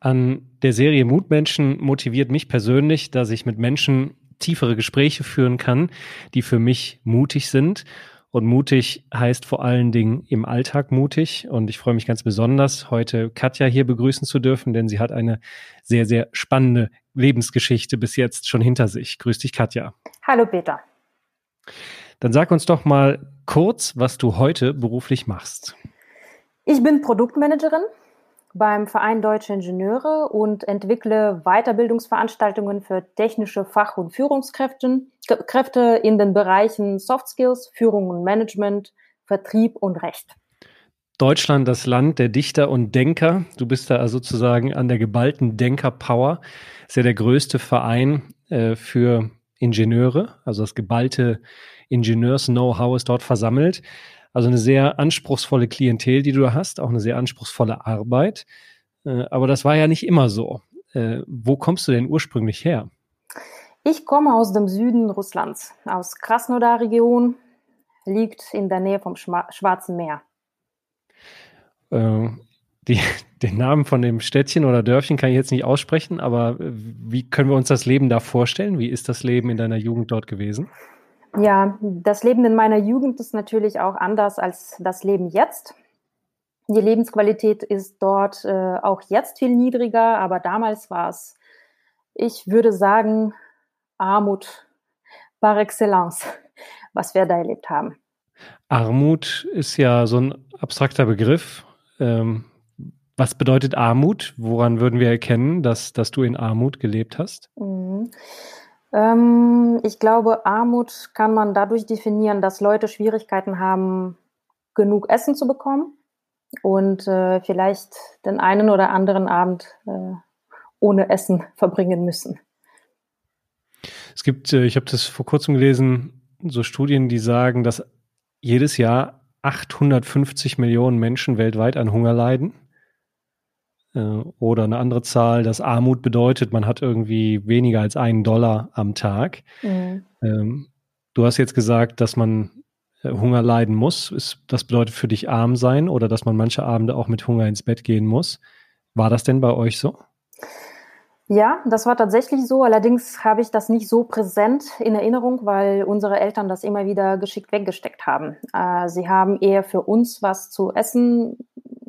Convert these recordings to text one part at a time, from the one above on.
An der Serie Mutmenschen motiviert mich persönlich, dass ich mit Menschen tiefere Gespräche führen kann, die für mich mutig sind. Und mutig heißt vor allen Dingen im Alltag mutig. Und ich freue mich ganz besonders, heute Katja hier begrüßen zu dürfen, denn sie hat eine sehr, sehr spannende Lebensgeschichte bis jetzt schon hinter sich. Grüß dich, Katja. Hallo, Peter. Dann sag uns doch mal kurz, was du heute beruflich machst. Ich bin Produktmanagerin beim Verein Deutsche Ingenieure und entwickle Weiterbildungsveranstaltungen für technische Fach- und Führungskräfte Kräfte in den Bereichen Soft Skills, Führung und Management, Vertrieb und Recht. Deutschland, das Land der Dichter und Denker. Du bist da sozusagen an der geballten Denker-Power. Ist ja der größte Verein äh, für Ingenieure. Also das geballte Ingenieurs-Know-how ist dort versammelt. Also eine sehr anspruchsvolle Klientel, die du da hast, auch eine sehr anspruchsvolle Arbeit. Äh, aber das war ja nicht immer so. Äh, wo kommst du denn ursprünglich her? Ich komme aus dem Süden Russlands, aus Krasnodar-Region, liegt in der Nähe vom Schwarzen Meer. Äh, die, den Namen von dem Städtchen oder Dörfchen kann ich jetzt nicht aussprechen, aber wie können wir uns das Leben da vorstellen? Wie ist das Leben in deiner Jugend dort gewesen? Ja, das Leben in meiner Jugend ist natürlich auch anders als das Leben jetzt. Die Lebensqualität ist dort äh, auch jetzt viel niedriger, aber damals war es, ich würde sagen, Armut par excellence, was wir da erlebt haben. Armut ist ja so ein abstrakter Begriff. Ähm, was bedeutet Armut? Woran würden wir erkennen, dass, dass du in Armut gelebt hast? Mhm. Ähm, ich glaube, Armut kann man dadurch definieren, dass Leute Schwierigkeiten haben, genug Essen zu bekommen und äh, vielleicht den einen oder anderen Abend äh, ohne Essen verbringen müssen. Es gibt, äh, ich habe das vor kurzem gelesen, so Studien, die sagen, dass jedes Jahr 850 Millionen Menschen weltweit an Hunger leiden. Äh, oder eine andere Zahl, dass Armut bedeutet, man hat irgendwie weniger als einen Dollar am Tag. Mhm. Ähm, du hast jetzt gesagt, dass man äh, Hunger leiden muss. Das bedeutet für dich arm sein oder dass man manche Abende auch mit Hunger ins Bett gehen muss. War das denn bei euch so? Ja, das war tatsächlich so. Allerdings habe ich das nicht so präsent in Erinnerung, weil unsere Eltern das immer wieder geschickt weggesteckt haben. Äh, sie haben eher für uns was zu essen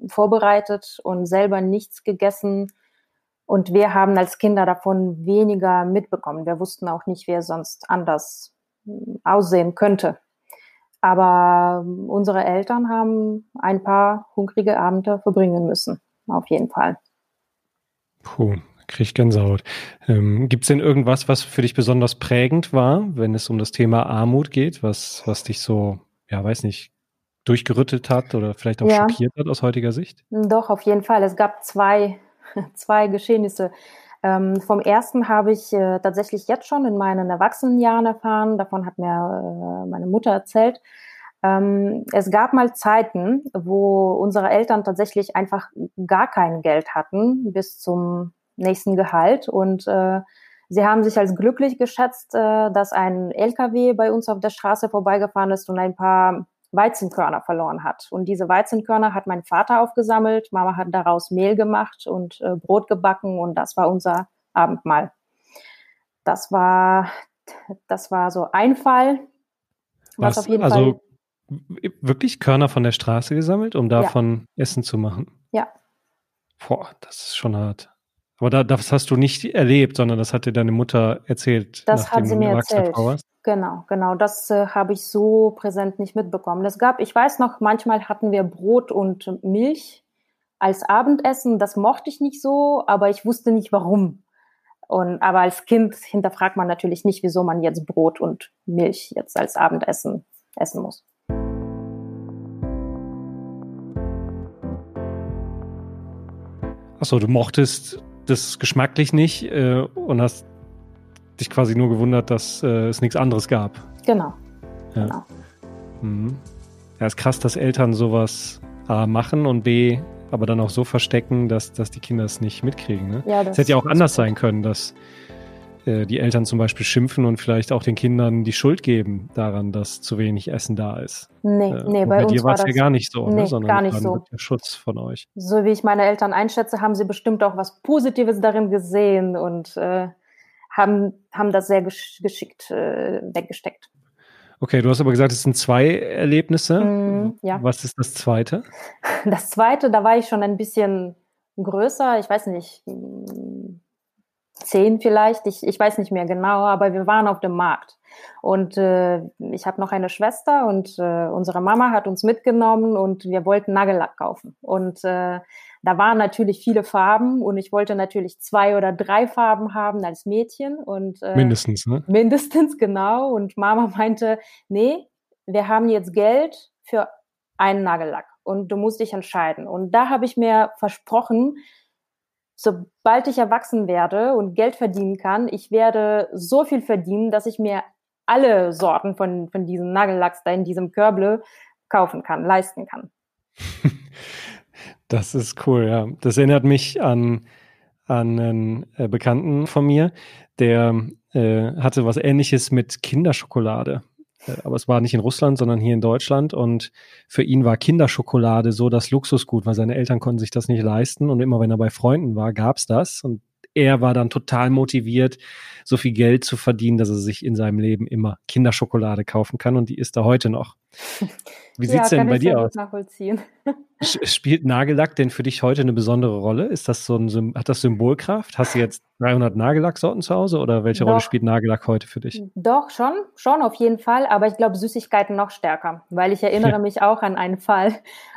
vorbereitet und selber nichts gegessen. Und wir haben als Kinder davon weniger mitbekommen. Wir wussten auch nicht, wer sonst anders hm, aussehen könnte. Aber unsere Eltern haben ein paar hungrige Abende verbringen müssen. Auf jeden Fall. Puh, krieg ich Gänsehaut. Ähm, Gibt es denn irgendwas, was für dich besonders prägend war, wenn es um das Thema Armut geht, was, was dich so, ja, weiß nicht, durchgerüttelt hat oder vielleicht auch ja. schockiert hat aus heutiger Sicht? Doch, auf jeden Fall. Es gab zwei, zwei Geschehnisse. Ähm, vom ersten habe ich äh, tatsächlich jetzt schon in meinen Erwachsenenjahren erfahren. Davon hat mir äh, meine Mutter erzählt. Ähm, es gab mal Zeiten, wo unsere Eltern tatsächlich einfach gar kein Geld hatten bis zum nächsten Gehalt und äh, Sie haben sich als glücklich geschätzt, äh, dass ein LKW bei uns auf der Straße vorbeigefahren ist und ein paar Weizenkörner verloren hat. Und diese Weizenkörner hat mein Vater aufgesammelt. Mama hat daraus Mehl gemacht und äh, Brot gebacken und das war unser Abendmahl. Das war, das war so ein Fall. Was, was auf jeden also Fall wirklich Körner von der Straße gesammelt, um davon ja. Essen zu machen? Ja. Boah, das ist schon hart. Aber da, das hast du nicht erlebt, sondern das hat dir deine Mutter erzählt. Das hat sie mir erzählt. Genau, genau. Das äh, habe ich so präsent nicht mitbekommen. Es gab, ich weiß noch, manchmal hatten wir Brot und Milch als Abendessen. Das mochte ich nicht so, aber ich wusste nicht warum. Und, aber als Kind hinterfragt man natürlich nicht, wieso man jetzt Brot und Milch jetzt als Abendessen essen muss. Achso, du mochtest das geschmacklich nicht äh, und hast dich quasi nur gewundert, dass äh, es nichts anderes gab. Genau. Ja. genau. Mhm. Ja, ist krass, dass Eltern sowas A machen und B aber dann auch so verstecken, dass, dass die Kinder es nicht mitkriegen. Ne? Ja, das es hätte ja auch anders sein können, dass äh, die Eltern zum Beispiel schimpfen und vielleicht auch den Kindern die Schuld geben daran, dass zu wenig Essen da ist. Nee, äh, nee, bei, bei dir war es ja gar nicht so, ne? nee, ne? sondern gar nicht so. der Schutz von euch. So wie ich meine Eltern einschätze, haben sie bestimmt auch was Positives darin gesehen und äh, haben, haben das sehr gesch geschickt äh, weggesteckt. Okay, du hast aber gesagt, es sind zwei Erlebnisse. Mm, ja. Was ist das zweite? Das zweite, da war ich schon ein bisschen größer, ich weiß nicht, zehn vielleicht, ich, ich weiß nicht mehr genau, aber wir waren auf dem Markt. Und äh, ich habe noch eine Schwester und äh, unsere Mama hat uns mitgenommen und wir wollten Nagellack kaufen. Und äh, da waren natürlich viele Farben und ich wollte natürlich zwei oder drei Farben haben als Mädchen. Und, äh, mindestens, ne? Mindestens, genau. Und Mama meinte, nee, wir haben jetzt Geld für einen Nagellack und du musst dich entscheiden. Und da habe ich mir versprochen, sobald ich erwachsen werde und Geld verdienen kann, ich werde so viel verdienen, dass ich mir alle Sorten von, von diesem Nagellacks da in diesem Körble kaufen kann, leisten kann. Das ist cool, ja. Das erinnert mich an, an einen äh, Bekannten von mir, der äh, hatte was ähnliches mit Kinderschokolade. Äh, aber es war nicht in Russland, sondern hier in Deutschland. Und für ihn war Kinderschokolade so das Luxusgut, weil seine Eltern konnten sich das nicht leisten. Und immer wenn er bei Freunden war, gab's das. Und er war dann total motiviert, so viel Geld zu verdienen, dass er sich in seinem Leben immer Kinderschokolade kaufen kann. Und die ist da heute noch. Wie sieht's ja, denn bei dir aus? Nachvollziehen. Spielt Nagellack denn für dich heute eine besondere Rolle? Ist das so ein, hat das Symbolkraft? Hast du jetzt 300 Nagellacksorten zu Hause oder welche Doch. Rolle spielt Nagellack heute für dich? Doch, schon, schon auf jeden Fall, aber ich glaube Süßigkeiten noch stärker, weil ich erinnere ja. mich auch an einen Fall,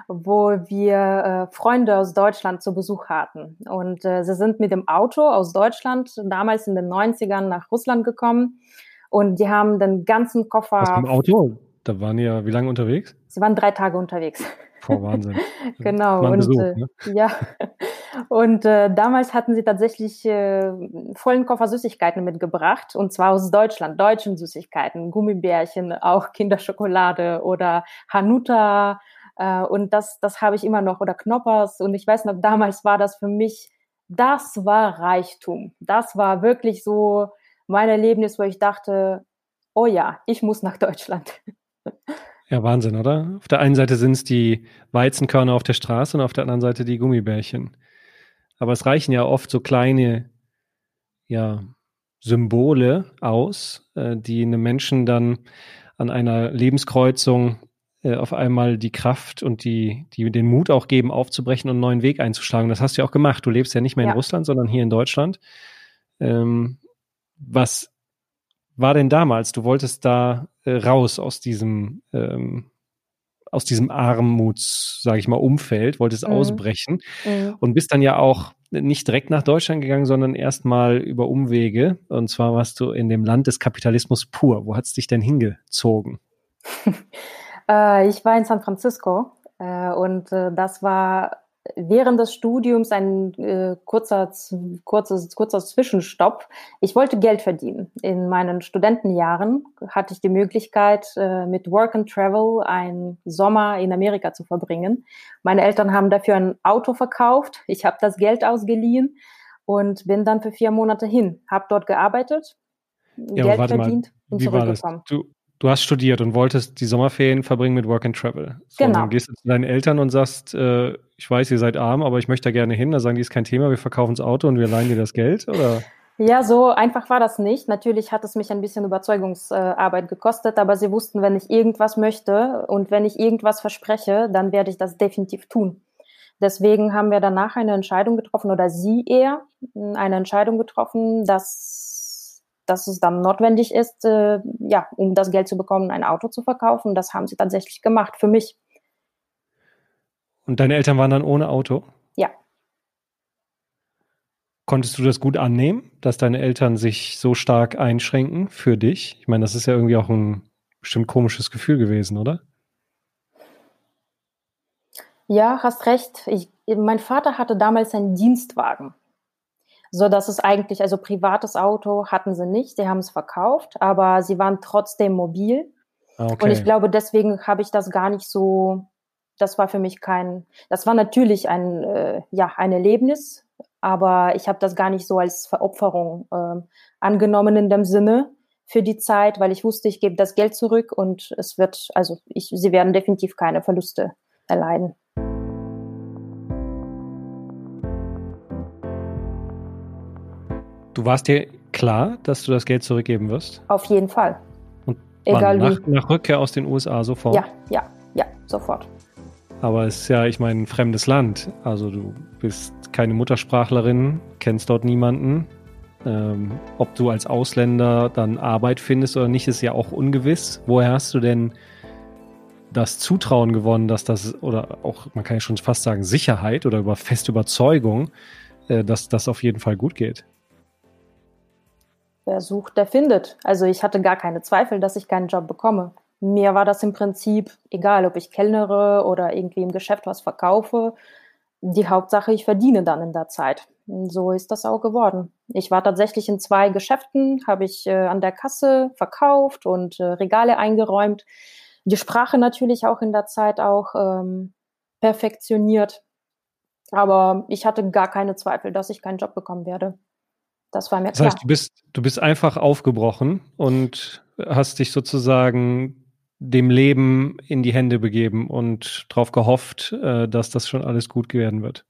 wo wir äh, Freunde aus Deutschland zu Besuch hatten und äh, sie sind mit dem Auto aus Deutschland damals in den 90ern nach Russland gekommen und die haben den ganzen Koffer. Was, im Auto? Da waren ja wie lange unterwegs? Sie waren drei Tage unterwegs. Vor Wahnsinn. genau. Und, Besuch, äh, ne? Ja. Und äh, damals hatten sie tatsächlich äh, vollen Koffer Süßigkeiten mitgebracht und zwar aus Deutschland, deutschen Süßigkeiten, Gummibärchen, auch Kinderschokolade oder Hanuta äh, und das, das habe ich immer noch oder Knoppers und ich weiß noch, damals war das für mich, das war Reichtum. Das war wirklich so mein Erlebnis, wo ich dachte, oh ja, ich muss nach Deutschland. Ja, Wahnsinn, oder? Auf der einen Seite sind es die Weizenkörner auf der Straße und auf der anderen Seite die Gummibärchen. Aber es reichen ja oft so kleine, ja, Symbole aus, äh, die einem Menschen dann an einer Lebenskreuzung äh, auf einmal die Kraft und die, die den Mut auch geben, aufzubrechen und einen neuen Weg einzuschlagen. Das hast du ja auch gemacht. Du lebst ja nicht mehr ja. in Russland, sondern hier in Deutschland. Ähm, was war denn damals? Du wolltest da äh, raus aus diesem ähm, aus diesem Armuts, sage ich mal, Umfeld, wolltest mhm. ausbrechen mhm. und bist dann ja auch nicht direkt nach Deutschland gegangen, sondern erstmal über Umwege. Und zwar warst du in dem Land des Kapitalismus pur. Wo hat es dich denn hingezogen? äh, ich war in San Francisco äh, und äh, das war während des Studiums ein äh, kurzer, kurzes, kurzer Zwischenstopp. Ich wollte Geld verdienen. In meinen Studentenjahren hatte ich die Möglichkeit, äh, mit Work and Travel einen Sommer in Amerika zu verbringen. Meine Eltern haben dafür ein Auto verkauft. Ich habe das Geld ausgeliehen und bin dann für vier Monate hin. Habe dort gearbeitet, ja, Geld verdient mal, und zurückgekommen. Du, du hast studiert und wolltest die Sommerferien verbringen mit Work and Travel. So, genau. Dann gehst du zu deinen Eltern und sagst, äh, ich weiß, ihr seid arm, aber ich möchte da gerne hin. Da sagen die, ist kein Thema, wir verkaufen das Auto und wir leihen dir das Geld, oder? Ja, so einfach war das nicht. Natürlich hat es mich ein bisschen Überzeugungsarbeit gekostet, aber sie wussten, wenn ich irgendwas möchte und wenn ich irgendwas verspreche, dann werde ich das definitiv tun. Deswegen haben wir danach eine Entscheidung getroffen, oder sie eher eine Entscheidung getroffen, dass, dass es dann notwendig ist, äh, ja, um das Geld zu bekommen, ein Auto zu verkaufen. Das haben sie tatsächlich gemacht für mich. Und deine Eltern waren dann ohne Auto? Ja. Konntest du das gut annehmen, dass deine Eltern sich so stark einschränken für dich? Ich meine, das ist ja irgendwie auch ein bestimmt komisches Gefühl gewesen, oder? Ja, hast recht. Ich, mein Vater hatte damals einen Dienstwagen. So dass es eigentlich, also privates Auto hatten sie nicht, sie haben es verkauft, aber sie waren trotzdem mobil. Okay. Ah, Und ich glaube, deswegen habe ich das gar nicht so, das war für mich kein, das war natürlich ein, äh, ja, ein Erlebnis, aber ich habe das gar nicht so als Veropferung äh, angenommen in dem Sinne für die Zeit, weil ich wusste, ich gebe das Geld zurück und es wird, also ich, sie werden definitiv keine Verluste erleiden. Du warst dir klar, dass du das Geld zurückgeben wirst? Auf jeden Fall. Und Egal nach, wie. nach Rückkehr aus den USA sofort? Ja, ja, ja, sofort. Aber es ist ja, ich meine, ein fremdes Land. Also du bist keine Muttersprachlerin, kennst dort niemanden. Ähm, ob du als Ausländer dann Arbeit findest oder nicht, ist ja auch ungewiss. Woher hast du denn das Zutrauen gewonnen, dass das, oder auch, man kann ja schon fast sagen, Sicherheit oder über feste Überzeugung, äh, dass das auf jeden Fall gut geht? Wer sucht, der findet. Also ich hatte gar keine Zweifel, dass ich keinen Job bekomme. Mir war das im Prinzip egal, ob ich kellnere oder irgendwie im Geschäft was verkaufe. Die Hauptsache, ich verdiene dann in der Zeit. So ist das auch geworden. Ich war tatsächlich in zwei Geschäften, habe ich äh, an der Kasse verkauft und äh, Regale eingeräumt. Die Sprache natürlich auch in der Zeit auch ähm, perfektioniert. Aber ich hatte gar keine Zweifel, dass ich keinen Job bekommen werde. Das war mir das klar. Das heißt, du bist, du bist einfach aufgebrochen und hast dich sozusagen dem Leben in die Hände begeben und darauf gehofft, äh, dass das schon alles gut werden wird.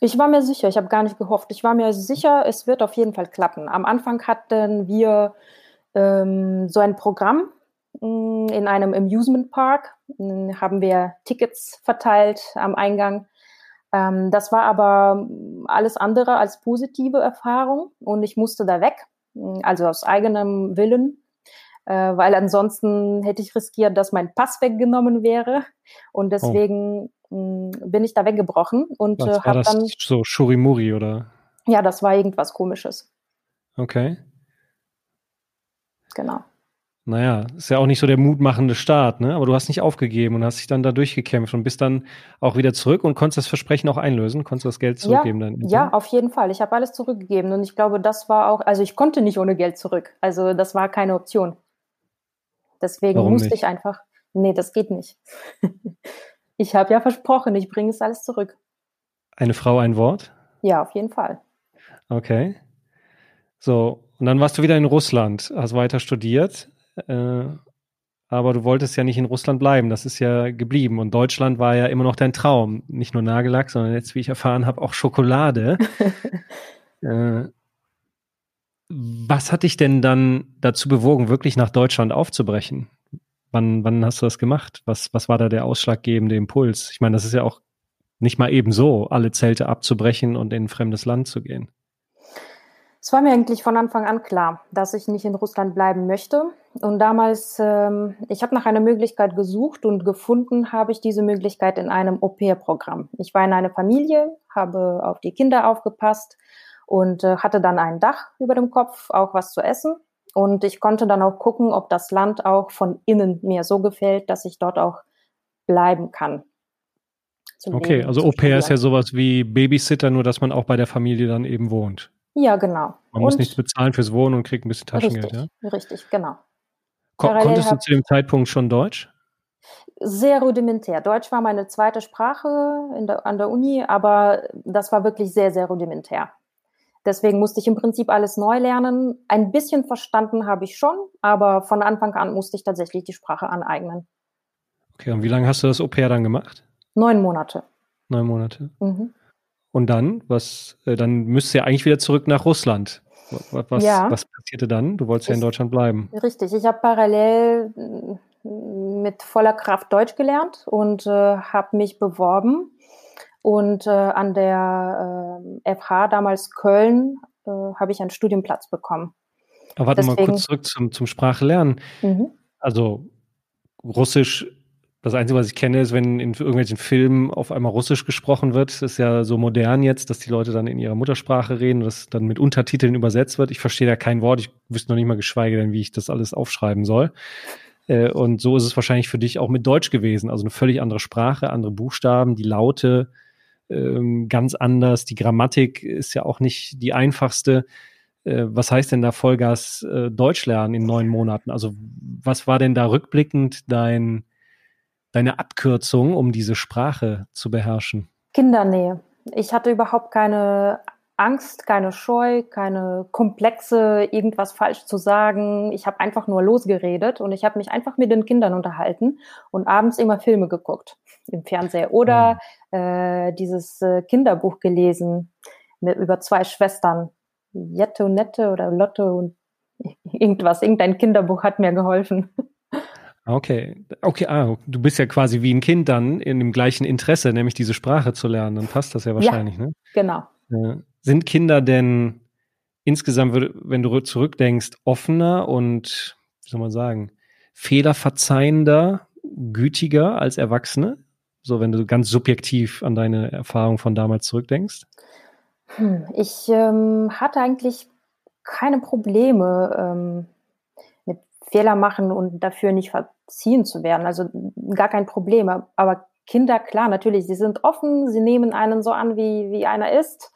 Ich war mir sicher, ich habe gar nicht gehofft. Ich war mir sicher, es wird auf jeden Fall klappen. Am Anfang hatten wir ähm, so ein Programm mm, in einem Amusement Park, mm, haben wir Tickets verteilt am Eingang ähm, das war aber alles andere als positive Erfahrung und ich musste da weg, also aus eigenem Willen, äh, weil ansonsten hätte ich riskiert, dass mein Pass weggenommen wäre und oh. deswegen oh. bin ich da weggebrochen und äh, habe dann so Shurimuri oder ja, das war irgendwas Komisches. Okay. Genau. Naja, ist ja auch nicht so der mutmachende Start, ne? Aber du hast nicht aufgegeben und hast dich dann da durchgekämpft und bist dann auch wieder zurück und konntest das Versprechen auch einlösen, konntest das Geld zurückgeben ja, dann. Ja, auf jeden Fall. Ich habe alles zurückgegeben und ich glaube, das war auch, also ich konnte nicht ohne Geld zurück. Also das war keine Option. Deswegen Warum musste nicht? ich einfach, nee, das geht nicht. ich habe ja versprochen, ich bringe es alles zurück. Eine Frau, ein Wort? Ja, auf jeden Fall. Okay. So, und dann warst du wieder in Russland, hast weiter studiert. Äh, aber du wolltest ja nicht in Russland bleiben. Das ist ja geblieben. Und Deutschland war ja immer noch dein Traum. Nicht nur Nagellack, sondern jetzt, wie ich erfahren habe, auch Schokolade. äh, was hat dich denn dann dazu bewogen, wirklich nach Deutschland aufzubrechen? Wann, wann hast du das gemacht? Was, was war da der ausschlaggebende Impuls? Ich meine, das ist ja auch nicht mal eben so, alle Zelte abzubrechen und in ein fremdes Land zu gehen. Es war mir eigentlich von Anfang an klar, dass ich nicht in Russland bleiben möchte. Und damals, ähm, ich habe nach einer Möglichkeit gesucht und gefunden habe ich diese Möglichkeit in einem Au-pair-Programm. Ich war in einer Familie, habe auf die Kinder aufgepasst und äh, hatte dann ein Dach über dem Kopf, auch was zu essen. Und ich konnte dann auch gucken, ob das Land auch von innen mir so gefällt, dass ich dort auch bleiben kann. Okay, Leben, also Au-pair ist ja sowas wie Babysitter, nur dass man auch bei der Familie dann eben wohnt. Ja, genau. Man und muss nichts bezahlen fürs Wohnen und kriegt ein bisschen Taschengeld, richtig, ja? Richtig, genau. Ko konntest du zu dem Zeitpunkt schon Deutsch? Sehr rudimentär. Deutsch war meine zweite Sprache der, an der Uni, aber das war wirklich sehr, sehr rudimentär. Deswegen musste ich im Prinzip alles neu lernen. Ein bisschen verstanden habe ich schon, aber von Anfang an musste ich tatsächlich die Sprache aneignen. Okay, und wie lange hast du das Au-pair dann gemacht? Neun Monate. Neun Monate. Mhm. Und dann, was, äh, dann müsst ihr eigentlich wieder zurück nach Russland. Was, ja. was passierte dann? Du wolltest ich, ja in Deutschland bleiben. Richtig, ich habe parallel mm, mit voller Kraft Deutsch gelernt und äh, habe mich beworben. Und äh, an der äh, FH, damals Köln, äh, habe ich einen Studienplatz bekommen. Aber warte Deswegen, mal kurz zurück zum, zum Sprachlernen. Mhm. Also Russisch das Einzige, was ich kenne, ist, wenn in irgendwelchen Filmen auf einmal Russisch gesprochen wird. Das ist ja so modern jetzt, dass die Leute dann in ihrer Muttersprache reden und das dann mit Untertiteln übersetzt wird. Ich verstehe da kein Wort. Ich wüsste noch nicht mal geschweige denn, wie ich das alles aufschreiben soll. Äh, und so ist es wahrscheinlich für dich auch mit Deutsch gewesen. Also eine völlig andere Sprache, andere Buchstaben, die Laute ähm, ganz anders. Die Grammatik ist ja auch nicht die einfachste. Äh, was heißt denn da Vollgas äh, Deutsch lernen in neun Monaten? Also was war denn da rückblickend dein, deine Abkürzung, um diese Sprache zu beherrschen? Kindernähe. Ich hatte überhaupt keine Angst, keine Scheu, keine Komplexe, irgendwas falsch zu sagen. Ich habe einfach nur losgeredet und ich habe mich einfach mit den Kindern unterhalten und abends immer Filme geguckt im Fernseher oder mhm. äh, dieses äh, Kinderbuch gelesen mit, über zwei Schwestern, Jette und Nette oder Lotte und irgendwas. Irgendein Kinderbuch hat mir geholfen. Okay, okay, ah, du bist ja quasi wie ein Kind dann in dem gleichen Interesse, nämlich diese Sprache zu lernen. Dann passt das ja wahrscheinlich, ja, ne? Genau. Ja. Sind Kinder denn insgesamt, wenn du zurückdenkst, offener und, wie soll man sagen, fehlerverzeihender, gütiger als Erwachsene? So, wenn du ganz subjektiv an deine Erfahrung von damals zurückdenkst? Hm, ich ähm, hatte eigentlich keine Probleme ähm, Fehler machen und dafür nicht verziehen zu werden. Also gar kein Problem. Aber Kinder, klar, natürlich, sie sind offen, sie nehmen einen so an, wie, wie einer ist.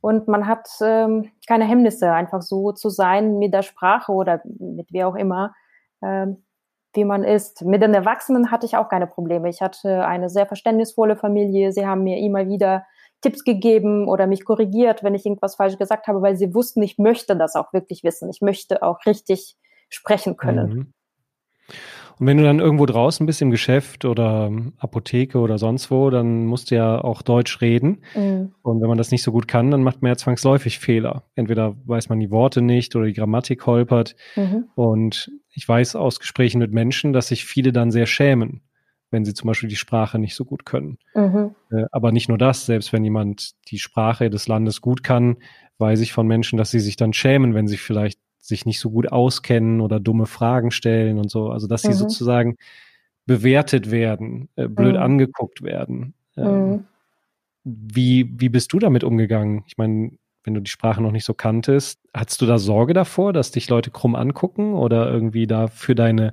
Und man hat ähm, keine Hemmnisse, einfach so zu sein mit der Sprache oder mit wer auch immer, ähm, wie man ist. Mit den Erwachsenen hatte ich auch keine Probleme. Ich hatte eine sehr verständnisvolle Familie. Sie haben mir immer wieder Tipps gegeben oder mich korrigiert, wenn ich irgendwas falsch gesagt habe, weil sie wussten, ich möchte das auch wirklich wissen. Ich möchte auch richtig sprechen können. Mhm. Und wenn du dann irgendwo draußen bist im Geschäft oder Apotheke oder sonst wo, dann musst du ja auch Deutsch reden. Mhm. Und wenn man das nicht so gut kann, dann macht man ja zwangsläufig Fehler. Entweder weiß man die Worte nicht oder die Grammatik holpert. Mhm. Und ich weiß aus Gesprächen mit Menschen, dass sich viele dann sehr schämen, wenn sie zum Beispiel die Sprache nicht so gut können. Mhm. Äh, aber nicht nur das, selbst wenn jemand die Sprache des Landes gut kann, weiß ich von Menschen, dass sie sich dann schämen, wenn sie vielleicht sich nicht so gut auskennen oder dumme Fragen stellen und so. Also dass sie mhm. sozusagen bewertet werden, äh, blöd mhm. angeguckt werden. Ähm, mhm. wie, wie bist du damit umgegangen? Ich meine, wenn du die Sprache noch nicht so kanntest, hattest du da Sorge davor, dass dich Leute krumm angucken oder irgendwie da für deine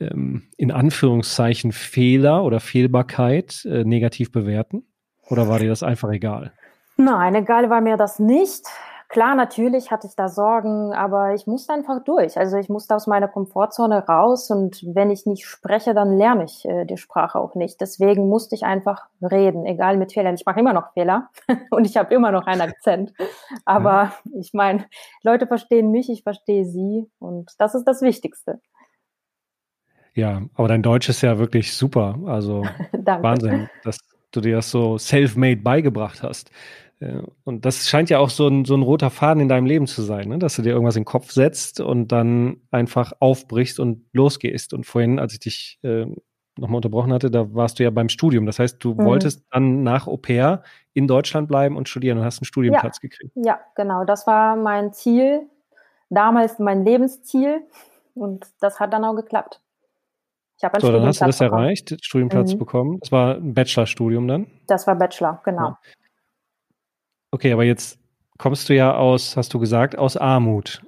ähm, in Anführungszeichen Fehler oder Fehlbarkeit äh, negativ bewerten? Oder war dir das einfach egal? Nein, egal war mir das nicht. Klar, natürlich hatte ich da Sorgen, aber ich musste einfach durch. Also ich musste aus meiner Komfortzone raus und wenn ich nicht spreche, dann lerne ich äh, die Sprache auch nicht. Deswegen musste ich einfach reden, egal mit Fehlern. Ich mache immer noch Fehler und ich habe immer noch einen Akzent. Aber ich meine, Leute verstehen mich, ich verstehe sie und das ist das Wichtigste. Ja, aber dein Deutsch ist ja wirklich super. Also Wahnsinn, dass du dir das so self-made beigebracht hast. Und das scheint ja auch so ein, so ein roter Faden in deinem Leben zu sein, ne? dass du dir irgendwas in den Kopf setzt und dann einfach aufbrichst und losgehst. Und vorhin, als ich dich äh, nochmal unterbrochen hatte, da warst du ja beim Studium. Das heißt, du mhm. wolltest dann nach Au pair in Deutschland bleiben und studieren und hast einen Studienplatz ja. gekriegt. Ja, genau. Das war mein Ziel, damals mein Lebensziel. Und das hat dann auch geklappt. Ich habe einen so, dann hast du das bekommen. erreicht, Studienplatz mhm. bekommen. Das war ein Bachelorstudium dann? Das war Bachelor, genau. Ja. Okay, aber jetzt kommst du ja aus, hast du gesagt, aus Armut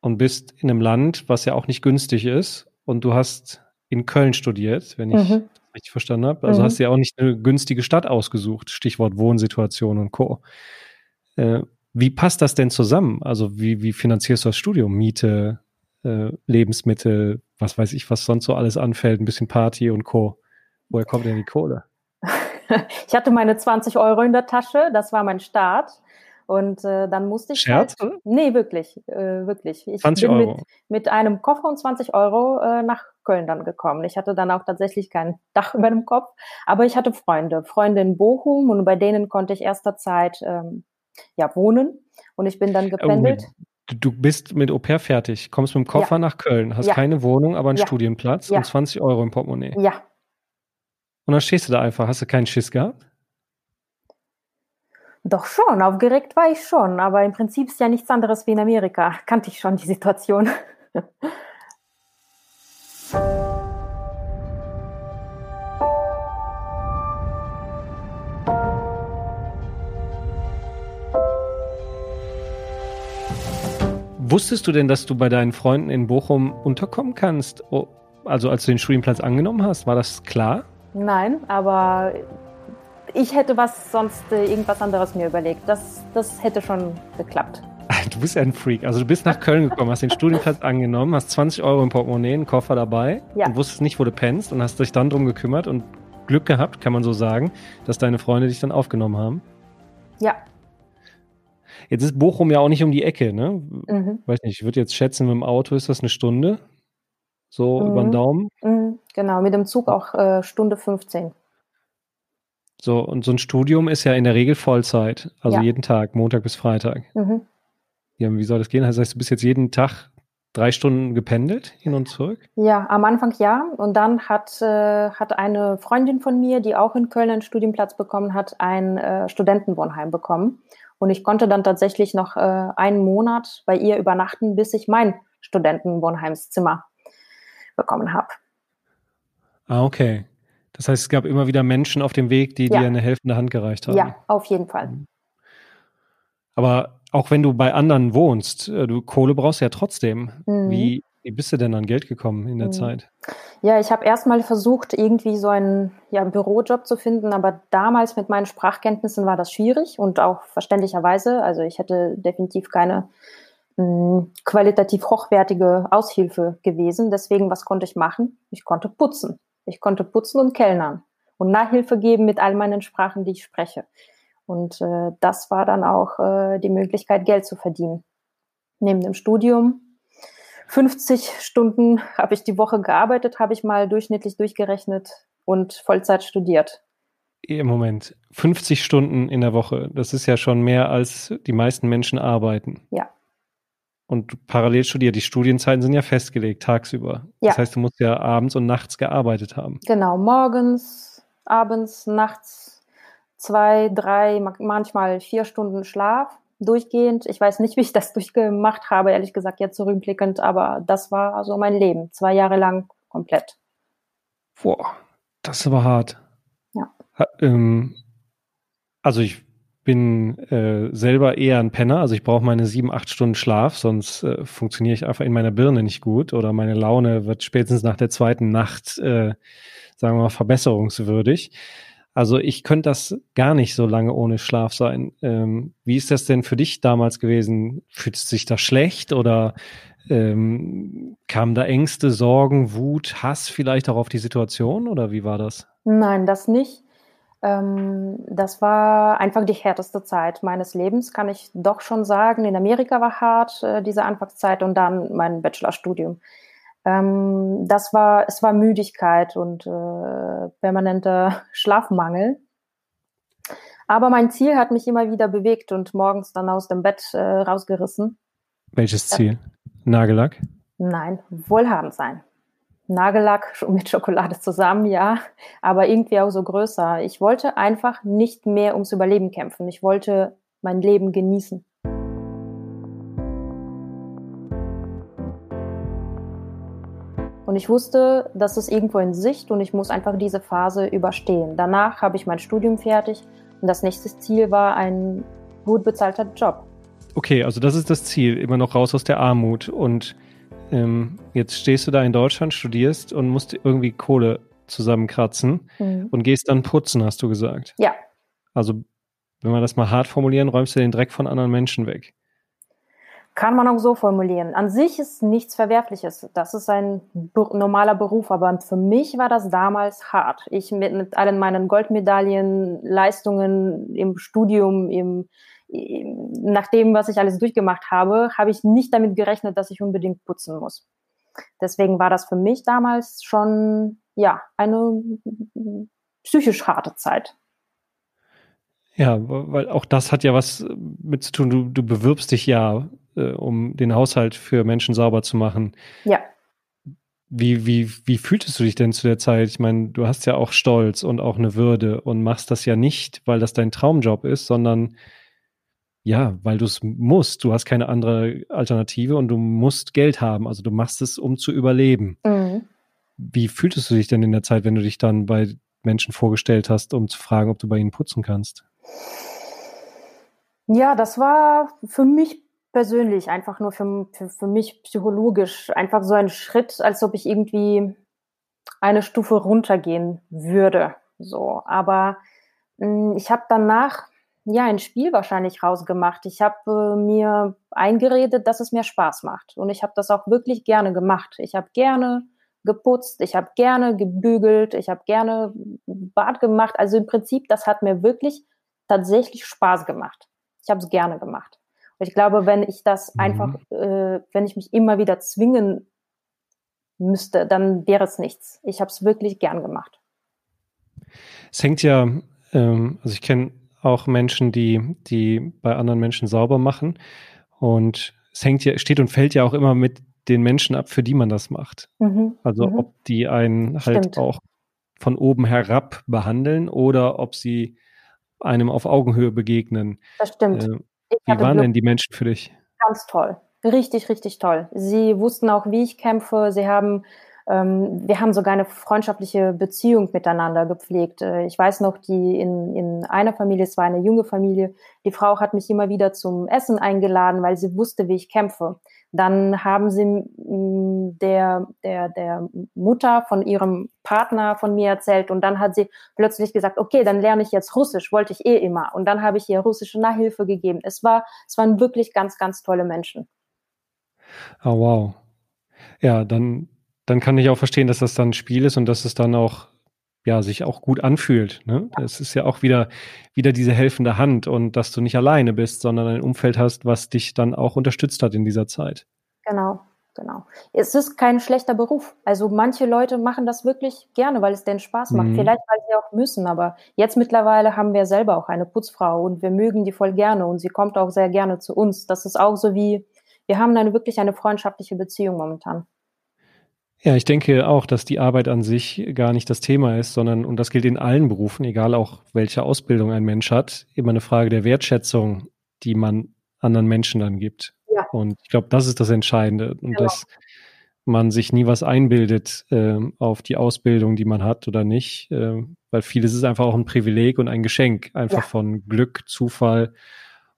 und bist in einem Land, was ja auch nicht günstig ist. Und du hast in Köln studiert, wenn ich mhm. das richtig verstanden habe. Also mhm. hast du ja auch nicht eine günstige Stadt ausgesucht. Stichwort Wohnsituation und Co. Äh, wie passt das denn zusammen? Also wie, wie finanzierst du das Studium? Miete, äh, Lebensmittel, was weiß ich, was sonst so alles anfällt, ein bisschen Party und Co. Woher kommt denn die Kohle? ich hatte meine 20 Euro in der Tasche, das war mein Start. Und äh, dann musste ich. Scherz? Halt, nee, wirklich, äh, wirklich. Ich 20 bin Euro. Mit, mit einem Koffer und 20 Euro äh, nach Köln dann gekommen. Ich hatte dann auch tatsächlich kein Dach über dem Kopf, aber ich hatte Freunde, Freunde in Bochum und bei denen konnte ich erster Zeit ähm, ja wohnen und ich bin dann gependelt. Oh, du bist mit Au pair fertig, kommst mit dem Koffer ja. nach Köln, hast ja. keine Wohnung, aber einen ja. Studienplatz und 20 Euro im Portemonnaie. Ja, und dann stehst du da einfach. Hast du keinen Schiss gehabt? Doch schon, aufgeregt war ich schon, aber im Prinzip ist ja nichts anderes wie in Amerika. Kannte ich schon die Situation. Wusstest du denn, dass du bei deinen Freunden in Bochum unterkommen kannst? also als du den Studienplatz angenommen hast, war das klar? Nein, aber ich hätte was sonst äh, irgendwas anderes mir überlegt. Das, das hätte schon geklappt. Du bist ja ein Freak. Also du bist nach Köln gekommen, hast den Studienplatz angenommen, hast 20 Euro im Portemonnaie, einen Koffer dabei ja. und wusstest nicht, wo du pennst und hast dich dann drum gekümmert und Glück gehabt, kann man so sagen, dass deine Freunde dich dann aufgenommen haben. Ja. Jetzt ist Bochum ja auch nicht um die Ecke, ne? Mhm. Weiß nicht, ich würde jetzt schätzen, mit dem Auto ist das eine Stunde. So mhm. über den Daumen. Mhm. Genau, mit dem Zug auch äh, Stunde 15. So, und so ein Studium ist ja in der Regel Vollzeit, also ja. jeden Tag, Montag bis Freitag. Mhm. Ja, wie soll das gehen? Das heißt, du bist jetzt jeden Tag drei Stunden gependelt, hin und zurück? Ja, am Anfang ja. Und dann hat, äh, hat eine Freundin von mir, die auch in Köln einen Studienplatz bekommen hat, ein äh, Studentenwohnheim bekommen. Und ich konnte dann tatsächlich noch äh, einen Monat bei ihr übernachten, bis ich mein Studentenwohnheimszimmer bekommen habe. Ah, okay. Das heißt, es gab immer wieder Menschen auf dem Weg, die ja. dir eine helfende Hand gereicht haben. Ja, auf jeden Fall. Mhm. Aber auch wenn du bei anderen wohnst, äh, du Kohle brauchst ja trotzdem. Mhm. Wie, wie bist du denn an Geld gekommen in der mhm. Zeit? Ja, ich habe erstmal versucht, irgendwie so einen ja, Bürojob zu finden, aber damals mit meinen Sprachkenntnissen war das schwierig und auch verständlicherweise. Also ich hätte definitiv keine mh, hm, qualitativ hochwertige Aushilfe gewesen. Deswegen, was konnte ich machen? Ich konnte putzen. Ich konnte putzen und kellnern und Nachhilfe geben mit all meinen Sprachen, die ich spreche. Und äh, das war dann auch äh, die Möglichkeit, Geld zu verdienen. Neben dem Studium 50 Stunden habe ich die Woche gearbeitet, habe ich mal durchschnittlich durchgerechnet und Vollzeit studiert. Im Moment 50 Stunden in der Woche, das ist ja schon mehr als die meisten Menschen arbeiten. Ja. Und parallel studiert. Die Studienzeiten sind ja festgelegt, tagsüber. Ja. Das heißt, du musst ja abends und nachts gearbeitet haben. Genau, morgens, abends, nachts zwei, drei, manchmal vier Stunden Schlaf durchgehend. Ich weiß nicht, wie ich das durchgemacht habe, ehrlich gesagt, jetzt zurückblickend, aber das war so mein Leben. Zwei Jahre lang komplett. Boah, das aber hart. Ja. Ähm, also ich bin äh, selber eher ein Penner, also ich brauche meine sieben, acht Stunden Schlaf, sonst äh, funktioniere ich einfach in meiner Birne nicht gut oder meine Laune wird spätestens nach der zweiten Nacht, äh, sagen wir mal, verbesserungswürdig. Also ich könnte das gar nicht so lange ohne Schlaf sein. Ähm, wie ist das denn für dich damals gewesen? Fühlst du dich da schlecht oder ähm, kamen da Ängste, Sorgen, Wut, Hass vielleicht auch auf die Situation oder wie war das? Nein, das nicht. Ähm, das war einfach die härteste Zeit meines Lebens, kann ich doch schon sagen. In Amerika war hart, äh, diese Anfangszeit und dann mein Bachelorstudium. Ähm, das war, es war Müdigkeit und äh, permanenter Schlafmangel. Aber mein Ziel hat mich immer wieder bewegt und morgens dann aus dem Bett äh, rausgerissen. Welches Ziel? Nagellack? Nein, wohlhabend sein. Nagellack mit Schokolade zusammen, ja, aber irgendwie auch so größer. Ich wollte einfach nicht mehr ums Überleben kämpfen. Ich wollte mein Leben genießen. Und ich wusste, das ist irgendwo in Sicht und ich muss einfach diese Phase überstehen. Danach habe ich mein Studium fertig und das nächste Ziel war ein gut bezahlter Job. Okay, also das ist das Ziel, immer noch raus aus der Armut und ähm, jetzt stehst du da in Deutschland, studierst und musst irgendwie Kohle zusammenkratzen mhm. und gehst dann putzen, hast du gesagt. Ja. Also, wenn wir das mal hart formulieren, räumst du den Dreck von anderen Menschen weg. Kann man auch so formulieren. An sich ist nichts Verwerfliches. Das ist ein normaler Beruf, aber für mich war das damals hart. Ich mit, mit allen meinen Goldmedaillen, Leistungen im Studium, im, nach dem, was ich alles durchgemacht habe, habe ich nicht damit gerechnet, dass ich unbedingt putzen muss. Deswegen war das für mich damals schon, ja, eine psychisch harte Zeit. Ja, weil auch das hat ja was mit zu tun. Du, du bewirbst dich ja, äh, um den Haushalt für Menschen sauber zu machen. Ja. Wie, wie, wie fühltest du dich denn zu der Zeit? Ich meine, du hast ja auch Stolz und auch eine Würde und machst das ja nicht, weil das dein Traumjob ist, sondern ja, weil du es musst. Du hast keine andere Alternative und du musst Geld haben. Also du machst es, um zu überleben. Mhm. Wie fühltest du dich denn in der Zeit, wenn du dich dann bei Menschen vorgestellt hast, um zu fragen, ob du bei ihnen putzen kannst? Ja, das war für mich persönlich einfach nur für, für, für mich psychologisch einfach so ein Schritt, als ob ich irgendwie eine Stufe runtergehen würde. So, aber mh, hm, ich habe danach ja ein Spiel wahrscheinlich rausgemacht. Ich habe äh, mir eingeredet, dass es mir Spaß macht und ich habe das auch wirklich gerne gemacht. Ich habe gerne geputzt, ich habe gerne gebügelt, ich habe gerne Bad gemacht. Also im Prinzip, das hat mir wirklich tatsächlich Spaß gemacht. Ich habe es gerne gemacht. Und ich glaube, wenn ich das mhm. einfach, äh, wenn ich mich immer wieder zwingen müsste, dann wäre es nichts. Ich habe es wirklich gern gemacht. Es hängt ja, ähm, also ich kenne auch Menschen, die, die bei anderen Menschen sauber machen. Und es hängt ja, steht und fällt ja auch immer mit den Menschen ab, für die man das macht. Mhm. Also mhm. ob die einen halt Stimmt. auch von oben herab behandeln oder ob sie einem auf Augenhöhe begegnen. Das stimmt. Äh, wie waren denn die Menschen für dich? Ganz toll. Richtig, richtig toll. Sie wussten auch, wie ich kämpfe. Sie haben ähm, wir haben sogar eine freundschaftliche Beziehung miteinander gepflegt. Äh, ich weiß noch, die in, in einer Familie, es war eine junge Familie, die Frau hat mich immer wieder zum Essen eingeladen, weil sie wusste, wie ich kämpfe. Dann haben sie mm, der, der, der Mutter von ihrem Partner von mir erzählt und dann hat sie plötzlich gesagt, okay, dann lerne ich jetzt Russisch, wollte ich eh immer. Und dann habe ich ihr russische Nachhilfe gegeben. Es war, es waren wirklich ganz, ganz tolle Menschen. Oh, wow. Ja, dann dann kann ich auch verstehen, dass das dann ein Spiel ist und dass es dann auch ja, sich auch gut anfühlt. Ne? Das ist ja auch wieder, wieder diese helfende Hand und dass du nicht alleine bist, sondern ein Umfeld hast, was dich dann auch unterstützt hat in dieser Zeit. Genau, genau. Es ist kein schlechter Beruf. Also manche Leute machen das wirklich gerne, weil es denen Spaß macht. Mhm. Vielleicht, weil sie auch müssen, aber jetzt mittlerweile haben wir selber auch eine Putzfrau und wir mögen die voll gerne und sie kommt auch sehr gerne zu uns. Das ist auch so wie, wir haben eine wirklich eine freundschaftliche Beziehung momentan. Ja, ich denke auch, dass die Arbeit an sich gar nicht das Thema ist, sondern, und das gilt in allen Berufen, egal auch welche Ausbildung ein Mensch hat, immer eine Frage der Wertschätzung, die man anderen Menschen dann gibt. Ja. Und ich glaube, das ist das Entscheidende. Und genau. dass man sich nie was einbildet äh, auf die Ausbildung, die man hat oder nicht, äh, weil vieles ist einfach auch ein Privileg und ein Geschenk, einfach ja. von Glück, Zufall.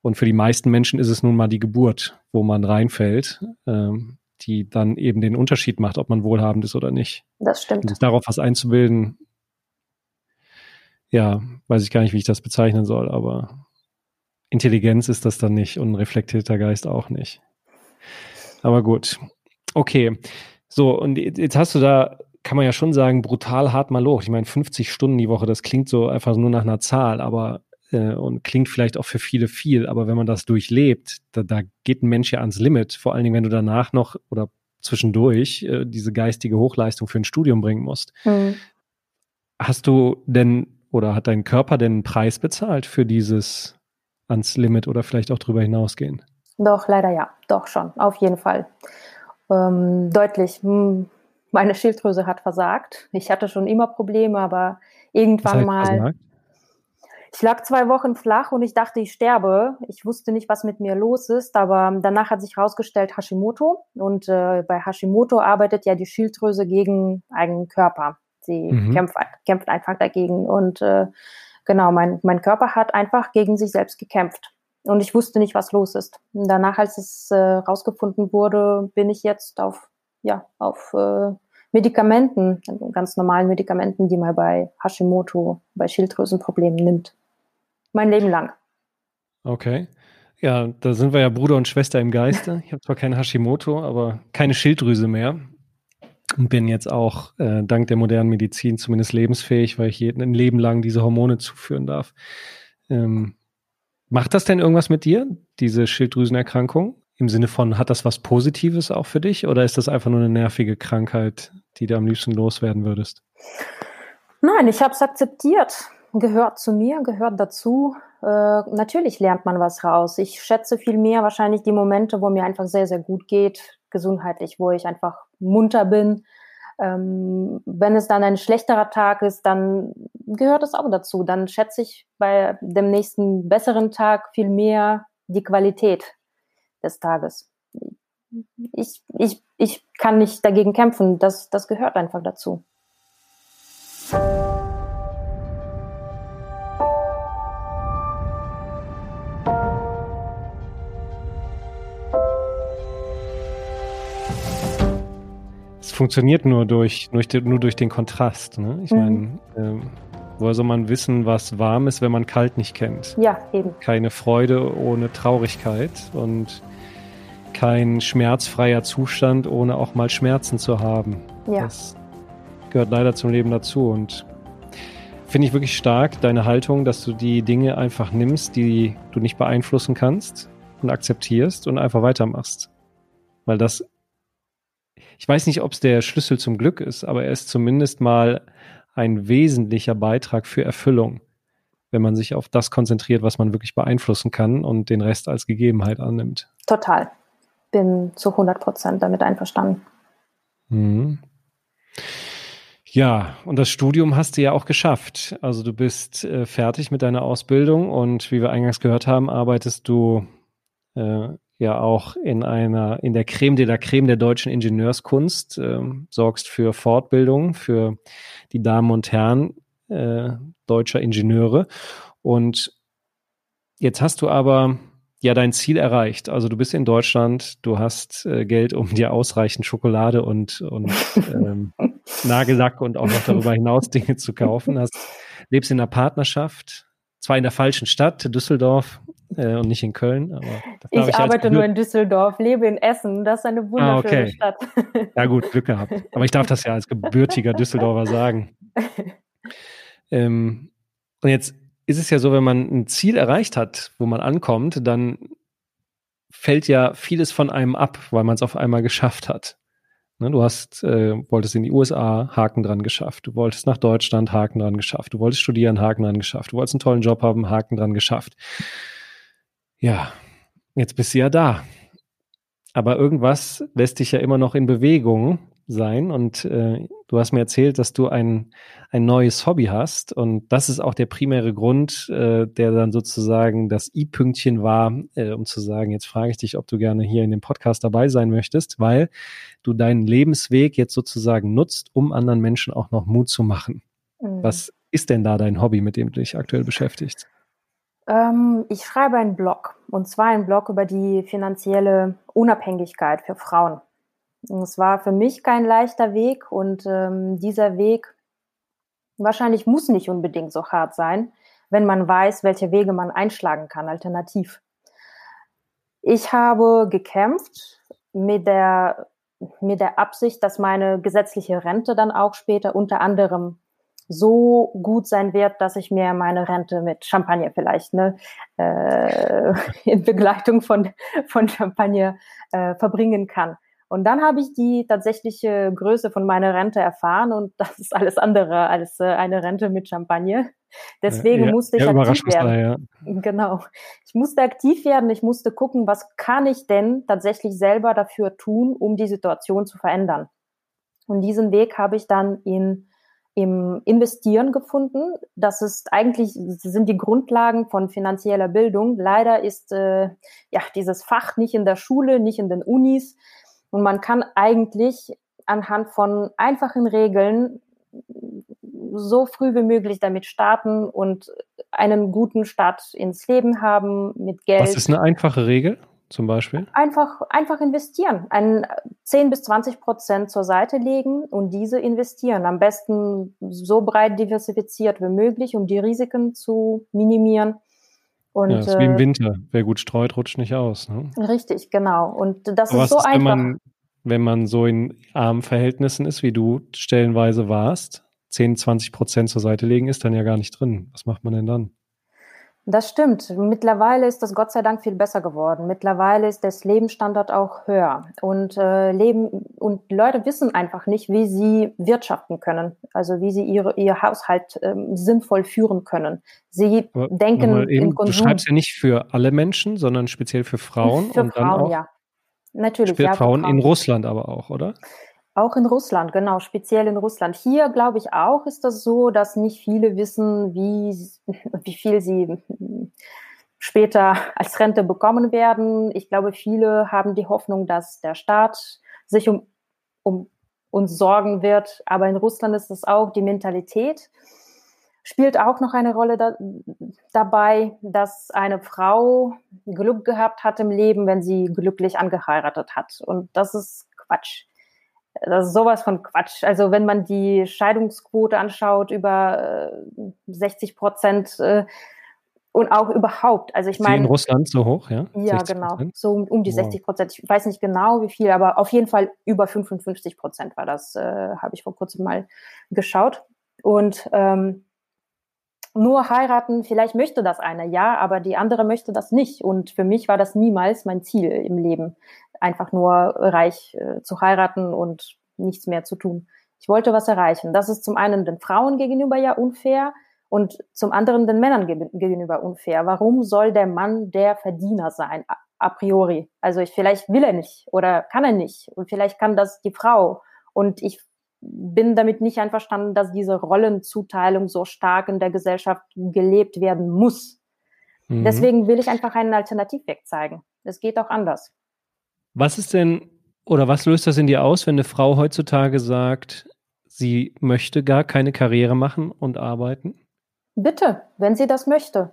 Und für die meisten Menschen ist es nun mal die Geburt, wo man reinfällt. Ähm, die dann eben den Unterschied macht, ob man wohlhabend ist oder nicht. Das stimmt. Und darauf was einzubilden, ja, weiß ich gar nicht, wie ich das bezeichnen soll, aber Intelligenz ist das dann nicht und ein reflektierter Geist auch nicht. Aber gut. Okay. So, und jetzt hast du da, kann man ja schon sagen, brutal hart mal hoch. Ich meine, 50 Stunden die Woche, das klingt so einfach nur nach einer Zahl, aber äh, und klingt vielleicht auch für viele viel, aber wenn man das durchlebt, da, da geht ein Mensch ja ans Limit, vor allen Dingen, wenn du danach noch oder zwischendurch äh, diese geistige Hochleistung für ein Studium bringen musst. Mhm. Hast du denn oder hat dein Körper denn einen Preis bezahlt für dieses ans Limit oder vielleicht auch darüber hinausgehen? Doch, leider ja, doch schon, auf jeden Fall. Ähm, deutlich. Hm, meine Schilddrüse hat versagt. Ich hatte schon immer Probleme, aber irgendwann mal. Versagt? Ich lag zwei Wochen flach und ich dachte, ich sterbe. Ich wusste nicht, was mit mir los ist, aber danach hat sich herausgestellt Hashimoto. Und äh, bei Hashimoto arbeitet ja die Schilddrüse gegen eigenen Körper. Sie mhm. kämpft, kämpft einfach dagegen. Und äh, genau, mein, mein Körper hat einfach gegen sich selbst gekämpft. Und ich wusste nicht, was los ist. Und danach, als es äh, rausgefunden wurde, bin ich jetzt auf, ja, auf äh, Medikamenten, ganz normalen Medikamenten, die man bei Hashimoto, bei Schilddrüsenproblemen nimmt mein Leben lang. Okay. Ja, da sind wir ja Bruder und Schwester im Geiste. Ich habe zwar keine Hashimoto, aber keine Schilddrüse mehr. Und bin jetzt auch äh, dank der modernen Medizin zumindest lebensfähig, weil ich jeden, ein Leben lang diese Hormone zuführen darf. Ähm, macht das denn irgendwas mit dir, diese Schilddrüsenerkrankung? Im Sinne von, hat das was Positives auch für dich oder ist das einfach nur eine nervige Krankheit, die du am liebsten loswerden würdest? Nein, ich habe es akzeptiert gehört zu mir, gehört dazu. Äh, natürlich lernt man was raus. Ich schätze viel mehr wahrscheinlich die Momente, wo mir einfach sehr, sehr gut geht, gesundheitlich, wo ich einfach munter bin. Ähm, wenn es dann ein schlechterer Tag ist, dann gehört es auch dazu. Dann schätze ich bei dem nächsten besseren Tag viel mehr die Qualität des Tages. Ich, ich, ich kann nicht dagegen kämpfen. Das, das gehört einfach dazu. Funktioniert nur durch, nur durch, nur durch den Kontrast. Ne? Ich mhm. meine, äh, woher soll man wissen, was warm ist, wenn man kalt nicht kennt? Ja, eben. Keine Freude ohne Traurigkeit und kein schmerzfreier Zustand, ohne auch mal Schmerzen zu haben. Ja. Das gehört leider zum Leben dazu und finde ich wirklich stark, deine Haltung, dass du die Dinge einfach nimmst, die du nicht beeinflussen kannst und akzeptierst und einfach weitermachst. Weil das, ich weiß nicht, ob es der Schlüssel zum Glück ist, aber er ist zumindest mal ein wesentlicher Beitrag für Erfüllung, wenn man sich auf das konzentriert, was man wirklich beeinflussen kann und den Rest als Gegebenheit annimmt. Total bin zu 100 Prozent damit einverstanden. Mhm. Ja, und das Studium hast du ja auch geschafft. Also du bist äh, fertig mit deiner Ausbildung und wie wir eingangs gehört haben, arbeitest du äh, ja auch in einer, in der Creme de la Creme der deutschen Ingenieurskunst, äh, sorgst für Fortbildung für die Damen und Herren äh, deutscher Ingenieure. Und jetzt hast du aber ja dein Ziel erreicht. Also du bist in Deutschland, du hast äh, Geld, um dir ausreichend Schokolade und, und ähm, Nagellack und auch noch darüber hinaus Dinge zu kaufen. Hast, lebst in einer Partnerschaft, zwar in der falschen Stadt, Düsseldorf, äh, und nicht in Köln. Aber ich, ich arbeite nur in Düsseldorf, lebe in Essen. Das ist eine wunderschöne ah, okay. Stadt. Ja gut, Glück gehabt. Aber ich darf das ja als gebürtiger Düsseldorfer sagen. Ähm, und jetzt ist es ja so, wenn man ein Ziel erreicht hat, wo man ankommt, dann fällt ja vieles von einem ab, weil man es auf einmal geschafft hat. Ne, du hast, äh, wolltest in die USA, Haken dran geschafft. Du wolltest nach Deutschland, Haken dran geschafft. Du wolltest studieren, Haken dran geschafft. Du wolltest einen tollen Job haben, Haken dran geschafft. Ja, jetzt bist du ja da. Aber irgendwas lässt dich ja immer noch in Bewegung sein. Und äh, du hast mir erzählt, dass du ein, ein neues Hobby hast. Und das ist auch der primäre Grund, äh, der dann sozusagen das I-Pünktchen war, äh, um zu sagen, jetzt frage ich dich, ob du gerne hier in dem Podcast dabei sein möchtest, weil du deinen Lebensweg jetzt sozusagen nutzt, um anderen Menschen auch noch Mut zu machen. Mhm. Was ist denn da dein Hobby, mit dem du dich aktuell beschäftigst? Ähm, ich schreibe einen Blog, und zwar einen Blog über die finanzielle Unabhängigkeit für Frauen. Es war für mich kein leichter Weg und ähm, dieser Weg wahrscheinlich muss nicht unbedingt so hart sein, wenn man weiß, welche Wege man einschlagen kann, alternativ. Ich habe gekämpft mit der, mit der Absicht, dass meine gesetzliche Rente dann auch später unter anderem so gut sein wird, dass ich mir meine Rente mit Champagner vielleicht ne, äh, in Begleitung von, von Champagner äh, verbringen kann. Und dann habe ich die tatsächliche Größe von meiner Rente erfahren und das ist alles andere als äh, eine Rente mit Champagner. Deswegen ja, musste ich ja, aktiv werden. Ja. Genau. Ich musste aktiv werden. Ich musste gucken, was kann ich denn tatsächlich selber dafür tun, um die Situation zu verändern. Und diesen Weg habe ich dann in im Investieren gefunden. Das ist eigentlich sind die Grundlagen von finanzieller Bildung. Leider ist äh, ja dieses Fach nicht in der Schule, nicht in den Unis. Und man kann eigentlich anhand von einfachen Regeln so früh wie möglich damit starten und einen guten Start ins Leben haben mit Geld. Was ist eine einfache Regel zum Beispiel? Einfach, einfach investieren. Ein 10 bis 20 Prozent zur Seite legen und diese investieren. Am besten so breit diversifiziert wie möglich, um die Risiken zu minimieren. Und, ja, ist wie im äh, Winter. Wer gut streut, rutscht nicht aus. Ne? Richtig, genau. Und das Aber ist so ist, einfach. Wenn man, wenn man so in armen Verhältnissen ist, wie du stellenweise warst, 10, 20 Prozent zur Seite legen, ist dann ja gar nicht drin. Was macht man denn dann? Das stimmt. Mittlerweile ist das Gott sei Dank viel besser geworden. Mittlerweile ist das Lebensstandard auch höher. Und äh, Leben und Leute wissen einfach nicht, wie sie wirtschaften können, also wie sie ihre, ihr Haushalt ähm, sinnvoll führen können. Sie Aber denken eben, im Konsum. Du schreibst ja nicht für alle Menschen, sondern speziell für Frauen. Für und Frauen, dann auch ja. Natürlich. Ja, Frauen, Frauen in Russland aber auch, oder? Auch in Russland, genau, speziell in Russland. Hier, glaube ich, auch ist das so, dass nicht viele wissen, wie, wie viel sie später als Rente bekommen werden. Ich glaube, viele haben die Hoffnung, dass der Staat sich um, um uns sorgen wird. Aber in Russland ist es auch die Mentalität. Spielt auch noch eine Rolle da, dabei, dass eine Frau Glück gehabt hat im Leben, wenn sie glücklich angeheiratet hat. Und das ist Quatsch Das ist sowas von Quatsch. Also wenn man die Scheidungsquote anschaut, über 60 äh, Prozent äh, und auch überhaupt. Also ich meine. in Russland so hoch, ja? Ja, genau. So um, um die wow. 60 Prozent. Ich weiß nicht genau wie viel, aber auf jeden Fall über 55 Prozent war das, äh, habe ich vor kurzem mal geschaut. Und ähm, nur heiraten, vielleicht möchte das eine, ja, aber die andere möchte das nicht. Und für mich war das niemals mein Ziel im Leben, einfach nur reich äh, zu heiraten und nichts mehr zu tun. Ich wollte was erreichen. Das ist zum einen den Frauen gegenüber ja unfair und zum anderen den Männern gegenüber unfair. Warum soll der Mann der Verdiener sein? A priori. Also ich, vielleicht will er nicht oder kann er nicht und vielleicht kann das die Frau. Und ich bin damit nicht einverstanden, dass diese Rollenzuteilung so stark in der Gesellschaft gelebt werden muss. Mhm. Deswegen will ich einfach einen Alternativweg zeigen. Es geht auch anders. Was ist denn oder was löst das in dir aus, wenn eine Frau heutzutage sagt, sie möchte gar keine Karriere machen und arbeiten? Bitte, wenn sie das möchte.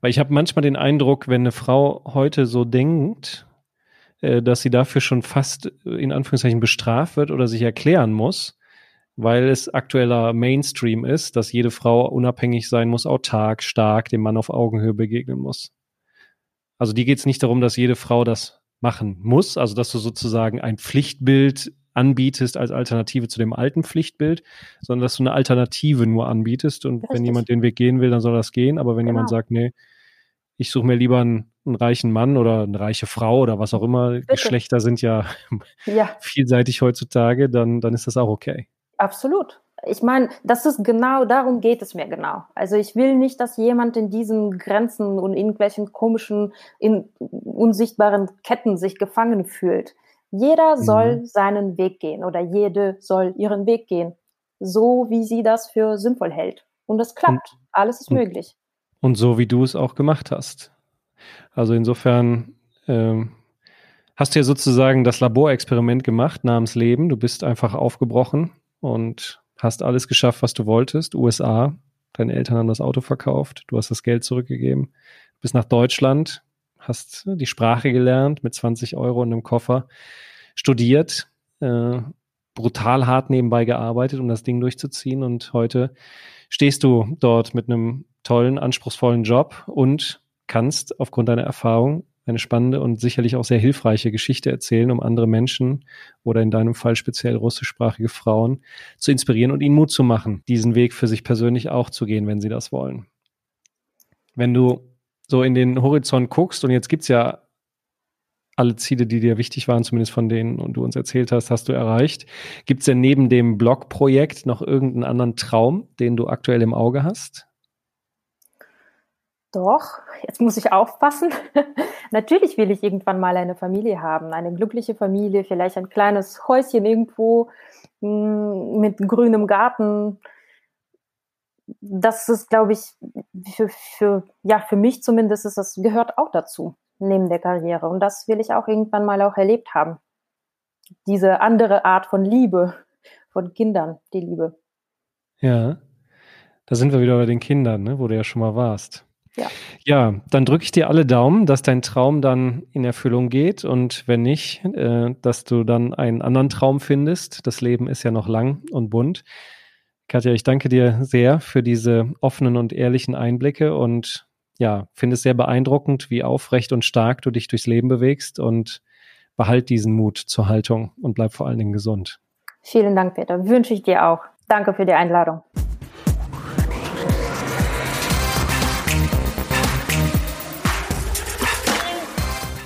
Weil ich habe manchmal den Eindruck, wenn eine Frau heute so denkt, dass sie dafür schon fast äh, in Anführungszeichen bestraft wird oder sich erklären muss, weil es aktueller Mainstream ist, dass jede Frau unabhängig sein muss, autark, stark, dem Mann auf Augenhöhe begegnen muss. Also die geht es nicht darum, dass jede Frau das machen muss, also dass du sozusagen ein Pflichtbild anbietest als Alternative zu dem alten Pflichtbild, sondern dass du eine Alternative nur anbietest und Richtig. wenn jemand den Weg gehen will, dann soll das gehen, aber wenn genau. jemand sagt, nee, ich suche mir lieber einen, einen, reichen Mann oder eine reiche Frau oder was auch immer. Bitte. Geschlechter sind ja, ja, vielseitig heutzutage, dann, dann ist das auch okay. Absolut. Ich meine, das ist genau, darum geht es mir genau. Also ich will nicht, dass jemand in diesen Grenzen und irgendwelchen komischen, in unsichtbaren Ketten sich gefangen fühlt. Jeder mhm. soll seinen Weg gehen oder jede soll ihren Weg gehen, so wie sie das für sinnvoll hält. Und es klappt. Und, Alles ist und, möglich. Und so wie du es auch gemacht hast. Also insofern ähm, hast du ja sozusagen das Laborexperiment gemacht namens Leben. Du bist einfach aufgebrochen und hast alles geschafft, was du wolltest. USA, deine Eltern haben das Auto verkauft, du hast das Geld zurückgegeben, bist nach Deutschland, hast die Sprache gelernt mit 20 Euro in einem Koffer, studiert, äh, brutal hart nebenbei gearbeitet, um das Ding durchzuziehen und heute stehst du dort mit einem tollen, anspruchsvollen Job und kannst aufgrund deiner Erfahrung eine spannende und sicherlich auch sehr hilfreiche Geschichte erzählen, um andere Menschen oder in deinem Fall speziell russischsprachige Frauen zu inspirieren und ihnen Mut zu machen, diesen Weg für sich persönlich auch zu gehen, wenn sie das wollen. Wenn du so in den Horizont guckst und jetzt gibt es ja alle Ziele, die dir wichtig waren, zumindest von denen und du uns erzählt hast, hast du erreicht. Gibt es denn neben dem Blog-Projekt noch irgendeinen anderen Traum, den du aktuell im Auge hast? Doch, jetzt muss ich aufpassen. Natürlich will ich irgendwann mal eine Familie haben, eine glückliche Familie, vielleicht ein kleines Häuschen irgendwo hm, mit grünem Garten. Das ist, glaube ich, für, für, ja, für mich zumindest ist das gehört auch dazu, neben der Karriere. Und das will ich auch irgendwann mal auch erlebt haben. Diese andere Art von Liebe, von Kindern, die Liebe. Ja, da sind wir wieder bei den Kindern, ne, wo du ja schon mal warst. Ja. ja, dann drücke ich dir alle Daumen, dass dein Traum dann in Erfüllung geht und wenn nicht, äh, dass du dann einen anderen Traum findest. Das Leben ist ja noch lang und bunt. Katja, ich danke dir sehr für diese offenen und ehrlichen Einblicke und ja, finde es sehr beeindruckend, wie aufrecht und stark du dich durchs Leben bewegst und behalt diesen Mut zur Haltung und bleib vor allen Dingen gesund. Vielen Dank, Peter. Wünsche ich dir auch. Danke für die Einladung.